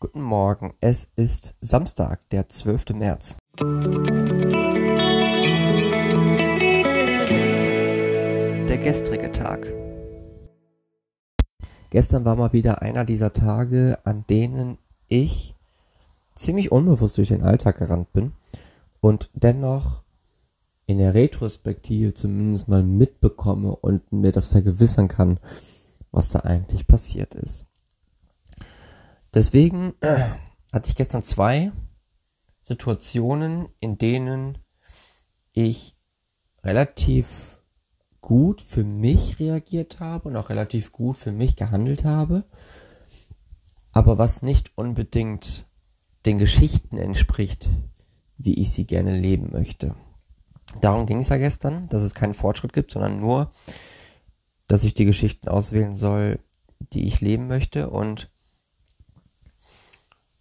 Guten Morgen, es ist Samstag, der 12. März. Der gestrige Tag. Gestern war mal wieder einer dieser Tage, an denen ich ziemlich unbewusst durch den Alltag gerannt bin und dennoch in der Retrospektive zumindest mal mitbekomme und mir das vergewissern kann, was da eigentlich passiert ist. Deswegen hatte ich gestern zwei Situationen, in denen ich relativ gut für mich reagiert habe und auch relativ gut für mich gehandelt habe, aber was nicht unbedingt den Geschichten entspricht, wie ich sie gerne leben möchte. Darum ging es ja gestern, dass es keinen Fortschritt gibt, sondern nur, dass ich die Geschichten auswählen soll, die ich leben möchte und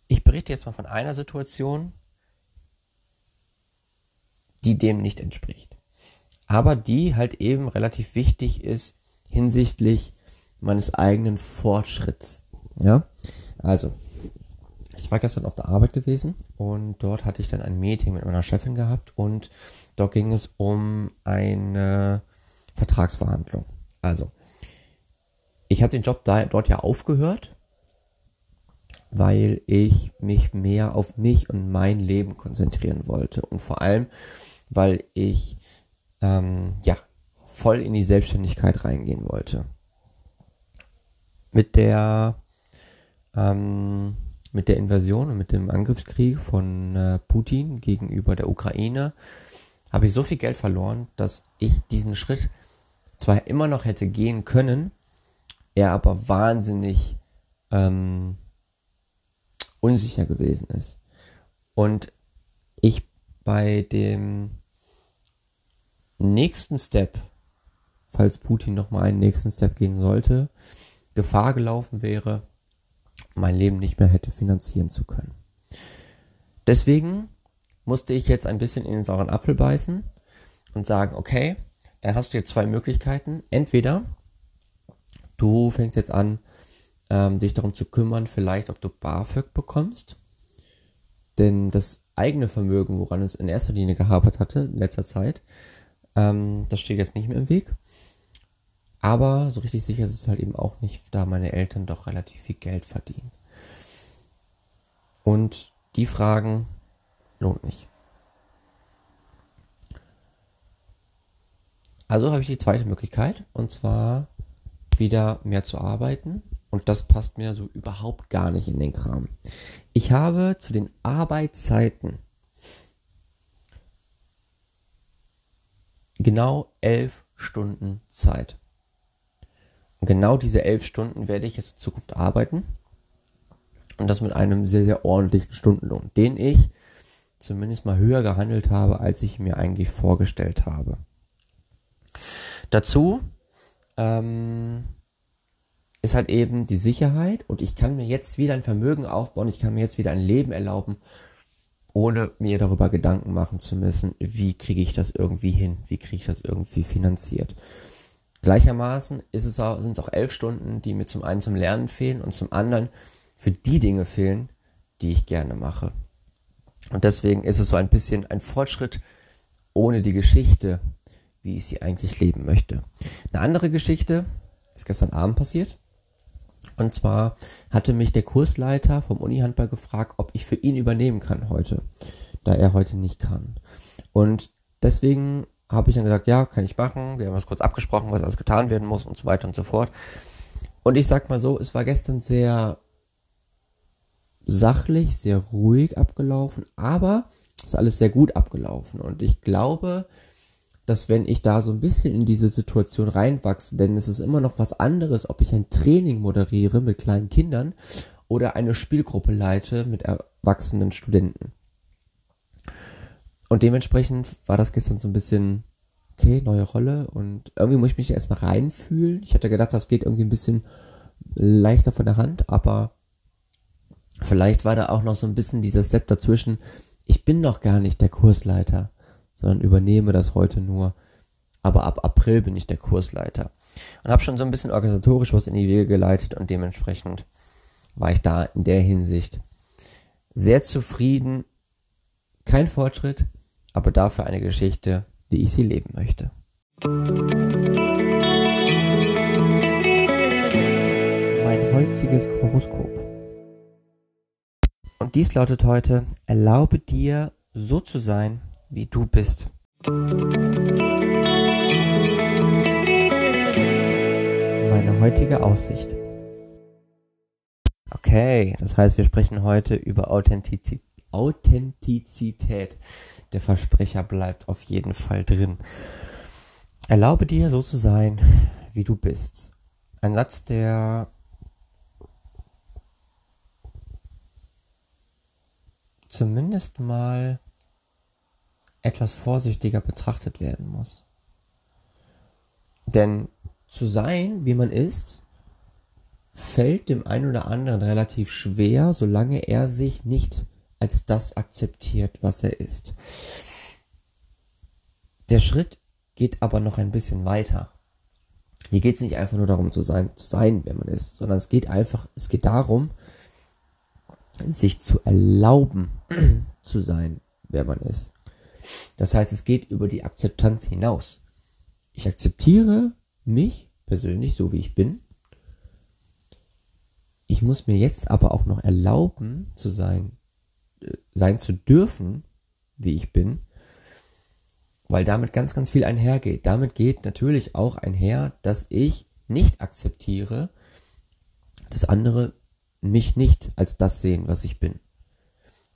ich berichte jetzt mal von einer Situation, die dem nicht entspricht. Aber die halt eben relativ wichtig ist hinsichtlich meines eigenen Fortschritts. Ja, also, ich war gestern auf der Arbeit gewesen und dort hatte ich dann ein Meeting mit meiner Chefin gehabt und dort ging es um eine Vertragsverhandlung. Also, ich habe den Job da, dort ja aufgehört weil ich mich mehr auf mich und mein Leben konzentrieren wollte und vor allem, weil ich ähm, ja voll in die Selbstständigkeit reingehen wollte. Mit der ähm, mit der Invasion und mit dem Angriffskrieg von äh, Putin gegenüber der Ukraine habe ich so viel Geld verloren, dass ich diesen Schritt zwar immer noch hätte gehen können, er aber wahnsinnig ähm, unsicher gewesen ist. Und ich bei dem nächsten Step, falls Putin nochmal einen nächsten Step gehen sollte, Gefahr gelaufen wäre, mein Leben nicht mehr hätte finanzieren zu können. Deswegen musste ich jetzt ein bisschen in den sauren Apfel beißen und sagen, okay, dann hast du jetzt zwei Möglichkeiten. Entweder du fängst jetzt an, ähm, dich darum zu kümmern, vielleicht ob du BAföG bekommst. Denn das eigene Vermögen, woran es in erster Linie gehabert hatte in letzter Zeit, ähm, das steht jetzt nicht mehr im Weg. Aber so richtig sicher ist es halt eben auch nicht, da meine Eltern doch relativ viel Geld verdienen. Und die Fragen lohnt nicht. Also habe ich die zweite Möglichkeit, und zwar wieder mehr zu arbeiten und das passt mir so überhaupt gar nicht in den Kram. Ich habe zu den Arbeitszeiten genau elf Stunden Zeit. Und genau diese elf Stunden werde ich jetzt in Zukunft arbeiten. Und das mit einem sehr, sehr ordentlichen Stundenlohn, den ich zumindest mal höher gehandelt habe, als ich mir eigentlich vorgestellt habe. Dazu ähm, ist halt eben die Sicherheit und ich kann mir jetzt wieder ein Vermögen aufbauen, ich kann mir jetzt wieder ein Leben erlauben, ohne mir darüber Gedanken machen zu müssen, wie kriege ich das irgendwie hin, wie kriege ich das irgendwie finanziert. Gleichermaßen ist es auch, sind es auch elf Stunden, die mir zum einen zum Lernen fehlen und zum anderen für die Dinge fehlen, die ich gerne mache. Und deswegen ist es so ein bisschen ein Fortschritt ohne die Geschichte, wie ich sie eigentlich leben möchte. Eine andere Geschichte ist gestern Abend passiert. Und zwar hatte mich der Kursleiter vom Unihandball gefragt, ob ich für ihn übernehmen kann heute, da er heute nicht kann. Und deswegen habe ich dann gesagt, ja, kann ich machen. Wir haben uns kurz abgesprochen, was alles getan werden muss und so weiter und so fort. Und ich sag mal so, es war gestern sehr sachlich, sehr ruhig abgelaufen, aber es ist alles sehr gut abgelaufen. Und ich glaube, dass wenn ich da so ein bisschen in diese Situation reinwachse, denn es ist immer noch was anderes, ob ich ein Training moderiere mit kleinen Kindern oder eine Spielgruppe leite mit erwachsenen Studenten. Und dementsprechend war das gestern so ein bisschen, okay, neue Rolle und irgendwie muss ich mich erstmal reinfühlen. Ich hatte gedacht, das geht irgendwie ein bisschen leichter von der Hand, aber vielleicht war da auch noch so ein bisschen dieser Step dazwischen. Ich bin noch gar nicht der Kursleiter sondern übernehme das heute nur. Aber ab April bin ich der Kursleiter. Und habe schon so ein bisschen organisatorisch was in die Wege geleitet und dementsprechend war ich da in der Hinsicht sehr zufrieden. Kein Fortschritt, aber dafür eine Geschichte, wie ich sie leben möchte. Mein heutiges Horoskop. Und dies lautet heute, erlaube dir so zu sein, wie du bist. Meine heutige Aussicht. Okay, das heißt, wir sprechen heute über Authentizität. Authentizität. Der Versprecher bleibt auf jeden Fall drin. Erlaube dir so zu sein, wie du bist. Ein Satz, der zumindest mal etwas vorsichtiger betrachtet werden muss. Denn zu sein, wie man ist, fällt dem einen oder anderen relativ schwer, solange er sich nicht als das akzeptiert, was er ist. Der Schritt geht aber noch ein bisschen weiter. Hier geht es nicht einfach nur darum zu sein, zu sein, wer man ist, sondern es geht einfach, es geht darum, sich zu erlauben zu sein, wer man ist. Das heißt, es geht über die Akzeptanz hinaus. Ich akzeptiere mich persönlich so, wie ich bin. Ich muss mir jetzt aber auch noch erlauben zu sein, äh, sein zu dürfen, wie ich bin, weil damit ganz, ganz viel einhergeht. Damit geht natürlich auch einher, dass ich nicht akzeptiere, dass andere mich nicht als das sehen, was ich bin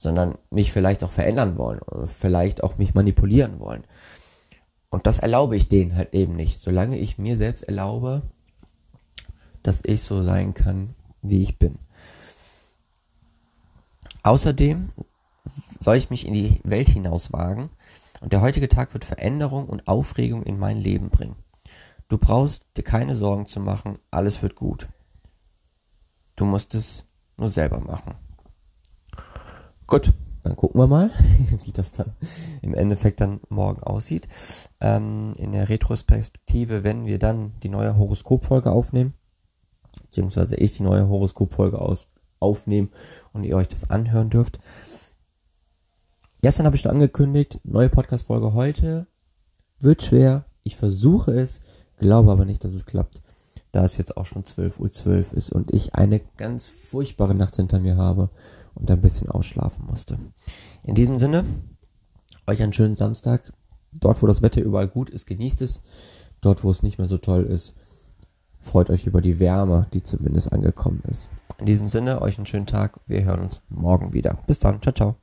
sondern mich vielleicht auch verändern wollen oder vielleicht auch mich manipulieren wollen. Und das erlaube ich denen halt eben nicht, solange ich mir selbst erlaube, dass ich so sein kann, wie ich bin. Außerdem soll ich mich in die Welt hinaus wagen und der heutige Tag wird Veränderung und Aufregung in mein Leben bringen. Du brauchst dir keine Sorgen zu machen, alles wird gut. Du musst es nur selber machen. Gut, dann gucken wir mal, wie das dann im Endeffekt dann morgen aussieht. Ähm, in der Retrospektive, wenn wir dann die neue Horoskopfolge aufnehmen, beziehungsweise ich die neue Horoskopfolge aufnehmen und ihr euch das anhören dürft. Gestern habe ich schon angekündigt, neue Podcast-Folge heute wird schwer. Ich versuche es, glaube aber nicht, dass es klappt, da es jetzt auch schon 12.12 Uhr 12 ist und ich eine ganz furchtbare Nacht hinter mir habe und ein bisschen ausschlafen musste. In diesem Sinne, euch einen schönen Samstag. Dort, wo das Wetter überall gut ist, genießt es. Dort, wo es nicht mehr so toll ist, freut euch über die Wärme, die zumindest angekommen ist. In diesem Sinne, euch einen schönen Tag. Wir hören uns morgen wieder. Bis dann. Ciao, ciao.